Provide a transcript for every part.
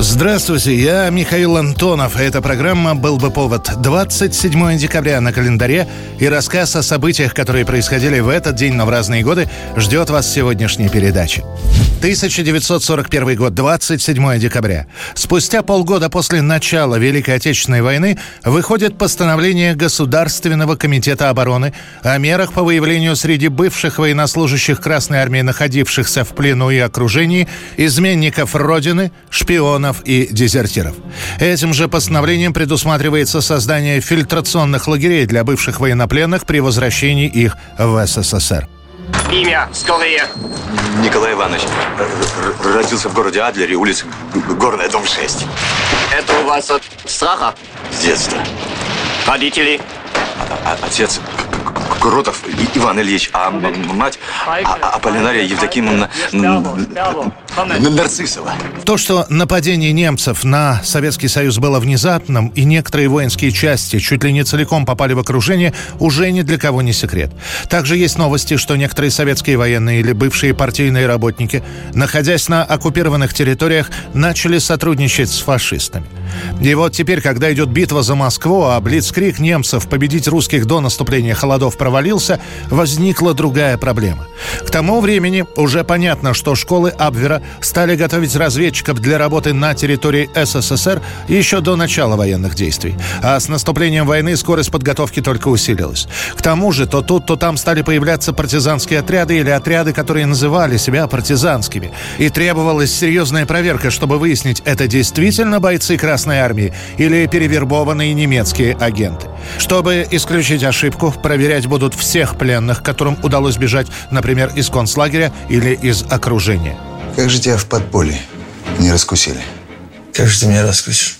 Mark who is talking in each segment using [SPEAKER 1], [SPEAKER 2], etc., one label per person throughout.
[SPEAKER 1] Здравствуйте, я Михаил Антонов, и эта программа «Был бы повод». 27 декабря на календаре и рассказ о событиях, которые происходили в этот день, но в разные годы, ждет вас сегодняшней передачи. 1941 год, 27 декабря. Спустя полгода после начала Великой Отечественной войны выходит постановление Государственного комитета обороны о мерах по выявлению среди бывших военнослужащих Красной Армии, находившихся в плену и окружении, изменников Родины, шпионов и дезертиров. Этим же постановлением предусматривается создание фильтрационных лагерей для бывших военнопленных при возвращении их в СССР.
[SPEAKER 2] Имя, скорее.
[SPEAKER 3] Николай Иванович родился в городе Адлере, улица Горная, дом 6.
[SPEAKER 2] Это у вас от страха?
[SPEAKER 3] С детства.
[SPEAKER 2] Родители?
[SPEAKER 3] А, а, отец Крутов Иван Ильич, а мать а, Аполлинария Евдокимовна Нарциссова.
[SPEAKER 1] То, что нападение немцев на Советский Союз было внезапным, и некоторые воинские части чуть ли не целиком попали в окружение, уже ни для кого не секрет. Также есть новости, что некоторые советские военные или бывшие партийные работники, находясь на оккупированных территориях, начали сотрудничать с фашистами. И вот теперь, когда идет битва за Москву, а блицкрик немцев победить русских до наступления холодов провалился, возникла другая проблема. К тому времени уже понятно, что школы Абвера стали готовить разведчиков для работы на территории СССР еще до начала военных действий. А с наступлением войны скорость подготовки только усилилась. К тому же то тут, то там стали появляться партизанские отряды или отряды, которые называли себя партизанскими. И требовалась серьезная проверка, чтобы выяснить, это действительно бойцы Красной Армии или перевербованные немецкие агенты. Чтобы исключить ошибку, проверять будут всех пленных, которым удалось бежать, например, из концлагеря или из окружения.
[SPEAKER 4] Как же тебя в подполье не раскусили?
[SPEAKER 5] Как же ты меня раскусишь?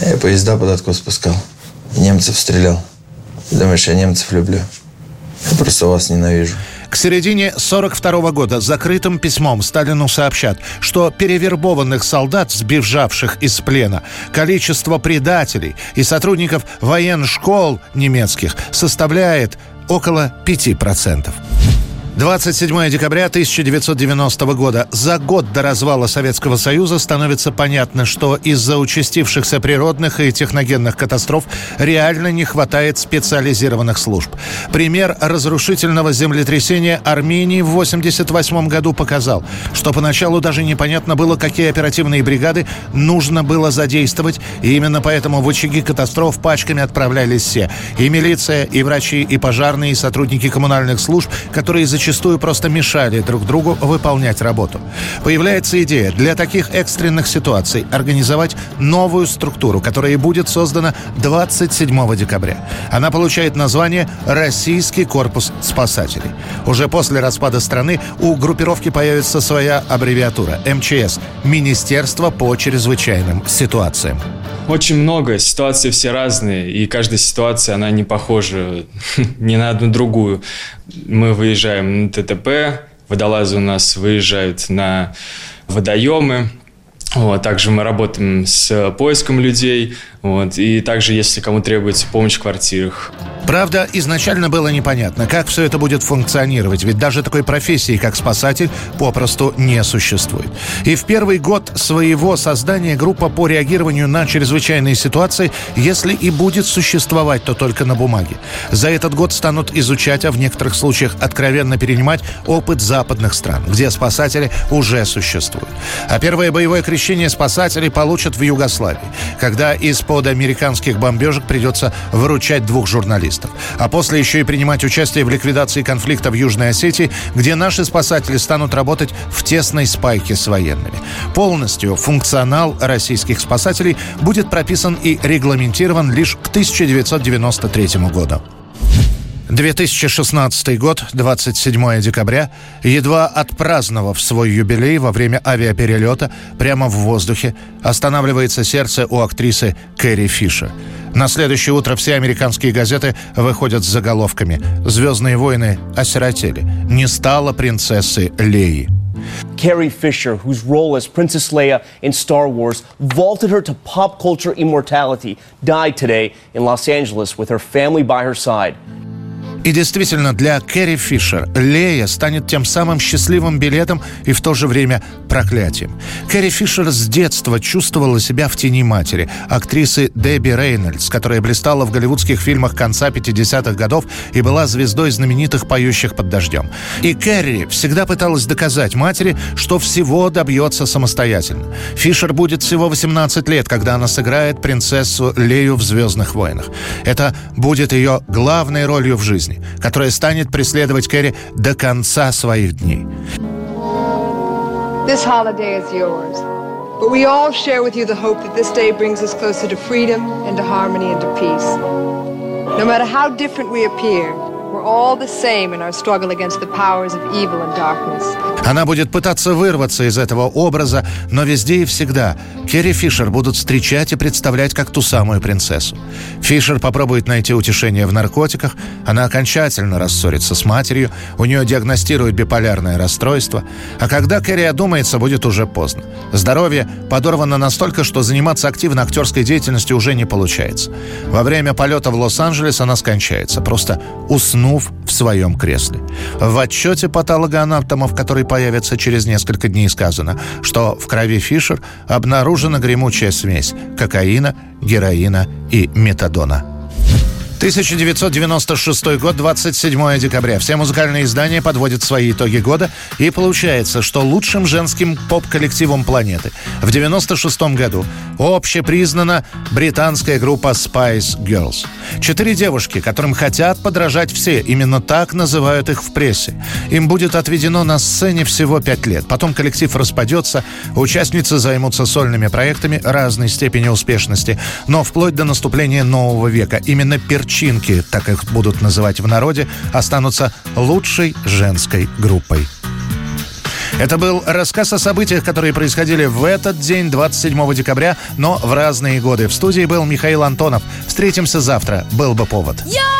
[SPEAKER 5] Я поезда под откос спускал. Немцев стрелял. Думаешь, я немцев люблю? Я просто вас ненавижу.
[SPEAKER 1] К середине 42 года закрытым письмом Сталину сообщат, что перевербованных солдат, сбежавших из плена, количество предателей и сотрудников военшкол немецких составляет около 5%. 27 декабря 1990 года. За год до развала Советского Союза становится понятно, что из-за участившихся природных и техногенных катастроф реально не хватает специализированных служб. Пример разрушительного землетрясения Армении в 1988 году показал, что поначалу даже непонятно было, какие оперативные бригады нужно было задействовать, и именно поэтому в очаги катастроф пачками отправлялись все. И милиция, и врачи, и пожарные, и сотрудники коммунальных служб, которые зачастую зачастую просто мешали друг другу выполнять работу. Появляется идея для таких экстренных ситуаций организовать новую структуру, которая будет создана 27 декабря. Она получает название «Российский корпус спасателей». Уже после распада страны у группировки появится своя аббревиатура – МЧС – Министерство по чрезвычайным ситуациям.
[SPEAKER 6] Очень много, ситуации все разные, и каждая ситуация, она не похожа ни на одну другую. Мы выезжаем на ТТП, водолазы у нас выезжают на водоемы, вот, также мы работаем с поиском людей, вот, и также, если кому требуется помощь в квартирах.
[SPEAKER 1] Правда, изначально было непонятно, как все это будет функционировать, ведь даже такой профессии, как спасатель, попросту не существует. И в первый год своего создания группа по реагированию на чрезвычайные ситуации, если и будет существовать, то только на бумаге. За этот год станут изучать, а в некоторых случаях откровенно перенимать опыт западных стран, где спасатели уже существуют. А первое боевое крещение спасателей получат в Югославии, когда из-под американских бомбежек придется выручать двух журналистов террористов. А после еще и принимать участие в ликвидации конфликта в Южной Осетии, где наши спасатели станут работать в тесной спайке с военными. Полностью функционал российских спасателей будет прописан и регламентирован лишь к 1993 году. 2016 год, 27 декабря, едва отпраздновав свой юбилей во время авиаперелета прямо в воздухе, останавливается сердце у актрисы Кэрри Фишер. На следующее утро все американские газеты выходят с заголовками «Звездные войны осиротели. Не стало принцессы Леи».
[SPEAKER 7] Carrie Fisher, whose role as Princess Leia in Star Wars vaulted her to pop culture immortality, died today in Los Angeles with her family by her side.
[SPEAKER 1] И действительно, для Кэрри Фишер Лея станет тем самым счастливым билетом и в то же время проклятием. Кэрри Фишер с детства чувствовала себя в тени матери, актрисы Дебби Рейнольдс, которая блистала в голливудских фильмах конца 50-х годов и была звездой знаменитых «Поющих под дождем». И Кэрри всегда пыталась доказать матери, что всего добьется самостоятельно. Фишер будет всего 18 лет, когда она сыграет принцессу Лею в «Звездных войнах». Это будет ее главной ролью в жизни жизни, которая станет преследовать Кэрри до конца своих дней.
[SPEAKER 8] This holiday is yours. But we all share with you the hope that this day brings us closer to freedom and to harmony and to peace. No matter how different we appear,
[SPEAKER 1] Она будет пытаться вырваться из этого образа, но везде и всегда Керри Фишер будут встречать и представлять как ту самую принцессу. Фишер попробует найти утешение в наркотиках, она окончательно рассорится с матерью, у нее диагностируют биполярное расстройство, а когда Керри одумается, будет уже поздно. Здоровье подорвано настолько, что заниматься активно актерской деятельностью уже не получается. Во время полета в Лос-Анджелес она скончается, просто уснув в своем кресле. В отчете патологоанатомов, который появится через несколько дней, сказано, что в крови Фишер обнаружена гремучая смесь кокаина, героина и метадона. 1996 год, 27 декабря. Все музыкальные издания подводят свои итоги года, и получается, что лучшим женским поп-коллективом планеты в 96 году общепризнана британская группа Spice Girls. Четыре девушки, которым хотят подражать все, именно так называют их в прессе. Им будет отведено на сцене всего пять лет. Потом коллектив распадется, участницы займутся сольными проектами разной степени успешности, но вплоть до наступления нового века. Именно перчатки перчинки, так их будут называть в народе, останутся лучшей женской группой. Это был рассказ о событиях, которые происходили в этот день, 27 декабря, но в разные годы. В студии был Михаил Антонов. Встретимся завтра. Был бы повод.
[SPEAKER 9] If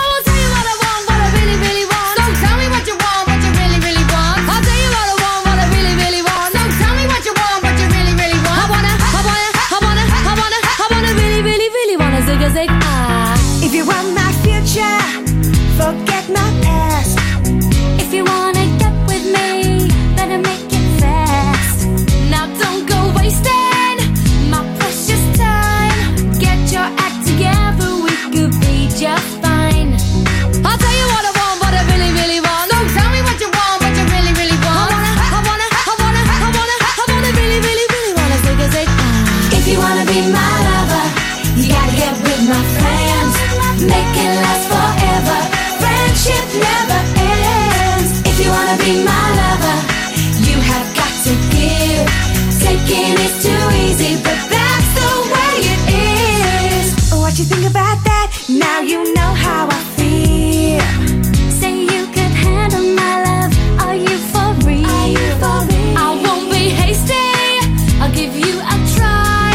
[SPEAKER 9] you think about that? Now you know how I feel. Say you could handle my love. Are you for real? I won't be hasty. I'll give you a try.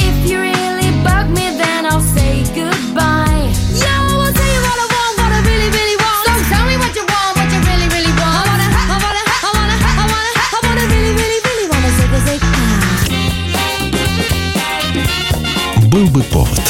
[SPEAKER 9] If you really bug me, then I'll say goodbye. Yo, I'll tell you what I want, what I really, really want. So tell me what you want, what you really, really want. I wanna, I wanna, I wanna, I wanna, I wanna really, really, really wanna zig a zig.
[SPEAKER 10] Был бы повод.